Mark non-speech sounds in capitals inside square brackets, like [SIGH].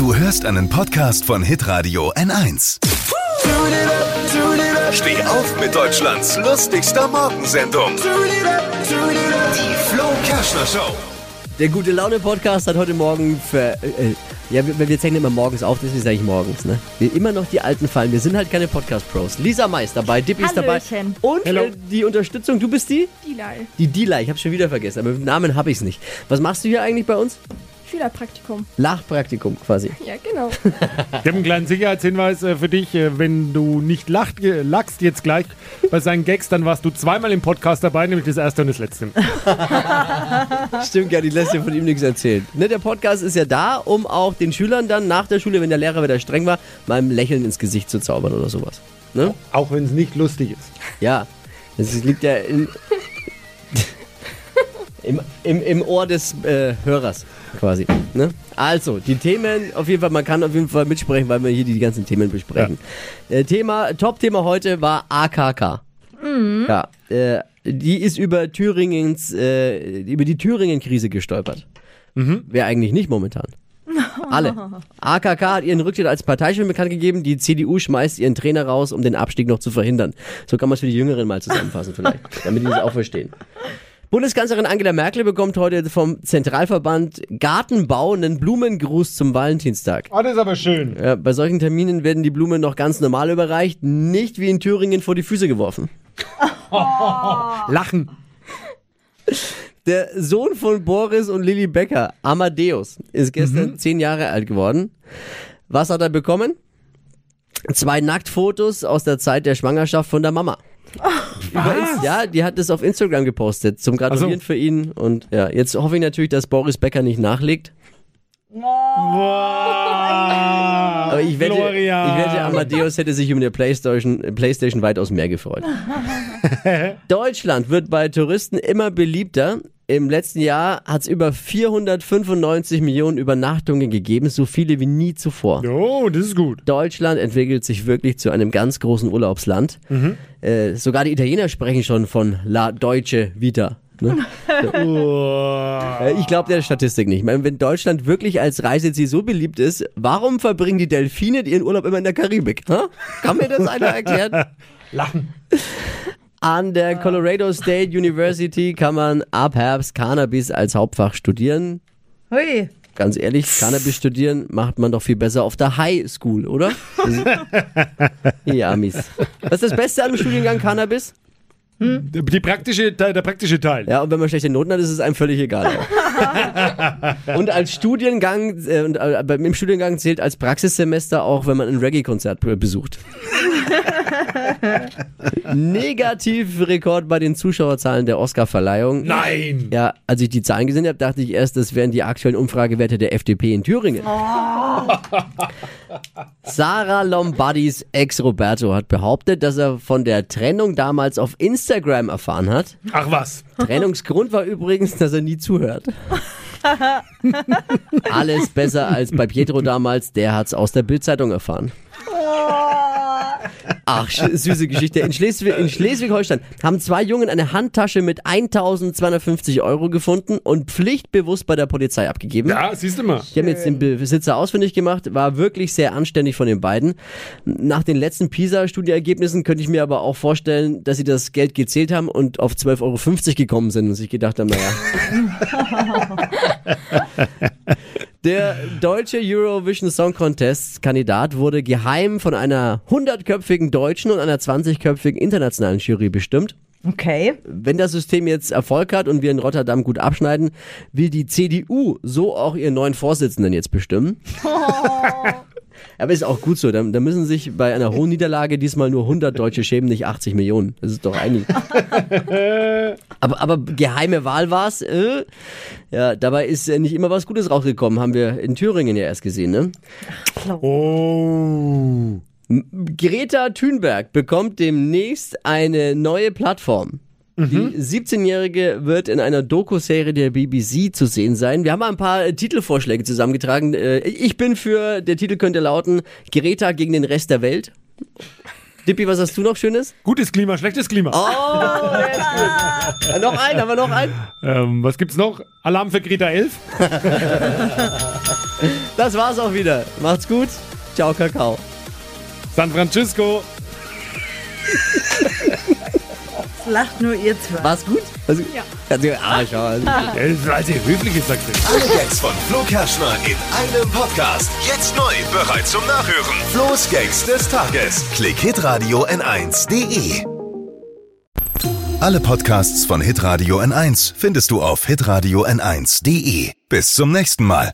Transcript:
Du hörst einen Podcast von Hitradio N1. Steh auf mit Deutschlands lustigster Morgensendung. Die Flo Kerschner Show. Der gute Laune Podcast hat heute Morgen für, äh, ja, wir, wir zeichnen immer morgens auf, deswegen sage ich morgens, ne? Wir immer noch die alten Fallen. Wir sind halt keine Podcast Pros. Lisa Mais dabei, Dippy ist dabei Hallöchen. und äh, die Unterstützung. Du bist die? Dilal. Die Dila. Ich habe schon wieder vergessen, aber mit dem Namen habe ich es nicht. Was machst du hier eigentlich bei uns? Schülerpraktikum. Lachpraktikum quasi. Ja, genau. Ich habe einen kleinen Sicherheitshinweis äh, für dich. Äh, Wenn du nicht lacht, lachst jetzt gleich bei seinen Gags, dann warst du zweimal im Podcast dabei, nämlich das erste und das letzte. [LAUGHS] Stimmt, ja, die lässt dir von ihm nichts erzählen. Ne, der Podcast ist ja da, um auch den Schülern dann nach der Schule, wenn der Lehrer wieder streng war, mal ein Lächeln ins Gesicht zu zaubern oder sowas. Ne? Auch wenn es nicht lustig ist. Ja, das liegt ja in, [LAUGHS] im, im, im Ohr des äh, Hörers quasi. Ne? Also, die Themen, auf jeden Fall, man kann auf jeden Fall mitsprechen, weil wir hier die ganzen Themen besprechen. Äh, Thema, Top-Thema heute war AKK. Ja, äh, die ist über Thüringens, äh, über die Thüringen-Krise gestolpert. Wer eigentlich nicht momentan. [LAUGHS] Alle. AKK hat ihren Rücktritt als Parteichef bekannt gegeben. Die CDU schmeißt ihren Trainer raus, um den Abstieg noch zu verhindern. So kann man es für die Jüngeren mal zusammenfassen vielleicht, [LAUGHS] damit die das auch verstehen. Bundeskanzlerin Angela Merkel bekommt heute vom Zentralverband Gartenbau einen Blumengruß zum Valentinstag. Ah, das ist aber schön. Ja, bei solchen Terminen werden die Blumen noch ganz normal überreicht, nicht wie in Thüringen vor die Füße geworfen. [LAUGHS] Lachen. Der Sohn von Boris und Lilly Becker, Amadeus, ist gestern zehn Jahre alt geworden. Was hat er bekommen? Zwei Nacktfotos aus der Zeit der Schwangerschaft von der Mama. Über Inst- Ja, die hat das auf Instagram gepostet, zum Gratulieren Ach so. für ihn. Und ja, jetzt hoffe ich natürlich, dass Boris Becker nicht nachlegt. Wow. Aber ich wette, ich Florian. wette, Amadeus hätte sich um der Playstation, Playstation weitaus mehr gefreut. [LAUGHS] Deutschland wird bei Touristen immer beliebter. Im letzten Jahr hat es über 495 Millionen Übernachtungen gegeben, so viele wie nie zuvor. Oh, das ist gut. Deutschland entwickelt sich wirklich zu einem ganz großen Urlaubsland. Äh, sogar die Italiener sprechen schon von La Deutsche Vita. Ne? [LAUGHS] Äh, Ich glaube der Statistik nicht. Ich meine, wenn Deutschland wirklich als Reiseziel so beliebt ist, warum verbringen die Delfine ihren Urlaub immer in der Karibik? Hä? Kann mir das einer erklären? [LAUGHS] Lachen. [LAUGHS] An der Colorado State University kann man ab Herbst Cannabis als Hauptfach studieren. Hui. Ganz ehrlich, Cannabis studieren macht man doch viel besser auf der High School, oder? [LAUGHS] ja, Amis. Was ist das Beste an dem Studiengang Cannabis? Die praktische, der praktische Teil. Ja, und wenn man schlechte Noten hat, ist es einem völlig egal. [LAUGHS] Und als Studiengang, äh, und, äh, im Studiengang zählt als Praxissemester auch, wenn man ein Reggae-Konzert be- besucht. [LAUGHS] Negativrekord bei den Zuschauerzahlen der Oscar-Verleihung. Nein. Ja, als ich die Zahlen gesehen habe, dachte ich erst, das wären die aktuellen Umfragewerte der FDP in Thüringen. [LAUGHS] Sarah Lombardis Ex Roberto hat behauptet, dass er von der Trennung damals auf Instagram erfahren hat. Ach was. Trennungsgrund war übrigens, dass er nie zuhört. [LAUGHS] Alles besser als bei Pietro damals, der hat's aus der Bildzeitung erfahren. Ach, süße Geschichte. In, Schleswig, in Schleswig-Holstein haben zwei Jungen eine Handtasche mit 1250 Euro gefunden und pflichtbewusst bei der Polizei abgegeben. Ja, siehst du mal. Die haben jetzt den Besitzer ausfindig gemacht, war wirklich sehr anständig von den beiden. Nach den letzten PISA-Studieergebnissen könnte ich mir aber auch vorstellen, dass sie das Geld gezählt haben und auf 12,50 Euro gekommen sind und sich gedacht haben, naja. [LAUGHS] Der deutsche Eurovision Song Contest Kandidat wurde geheim von einer 100-köpfigen deutschen und einer 20-köpfigen internationalen Jury bestimmt. Okay. Wenn das System jetzt Erfolg hat und wir in Rotterdam gut abschneiden, will die CDU so auch ihren neuen Vorsitzenden jetzt bestimmen. [LAUGHS] Aber ist auch gut so. Da, da müssen sich bei einer hohen Niederlage diesmal nur 100 Deutsche schämen, nicht 80 Millionen. Das ist doch eigentlich. [LAUGHS] aber, aber geheime Wahl war's. Äh? Ja, dabei ist äh, nicht immer was Gutes rausgekommen. Haben wir in Thüringen ja erst gesehen, ne? Oh. Greta Thunberg bekommt demnächst eine neue Plattform. Die 17-Jährige wird in einer Doku-Serie der BBC zu sehen sein. Wir haben mal ein paar äh, Titelvorschläge zusammengetragen. Äh, Ich bin für, der Titel könnte lauten, Greta gegen den Rest der Welt. Dippi, was hast du noch Schönes? Gutes Klima, schlechtes Klima. Oh, der ist gut. Noch einen, haben wir noch einen? Ähm, was gibt's noch? Alarm für Greta 11? [LAUGHS] Das war's auch wieder. Macht's gut. Ciao, Kakao. San Francisco. [LAUGHS] Lacht nur ihr zwei. War's gut? Also, ja. Also, ah, schau. Also, Ja, Als ihr höflich ist, ihr. Alle Gags von Flo Kerschner in einem Podcast. Jetzt neu, bereit zum Nachhören. Flo's Gags des Tages. Klick Hitradio N1.de. Alle Podcasts von Hitradio N1 findest du auf hitradio N1.de. Bis zum nächsten Mal.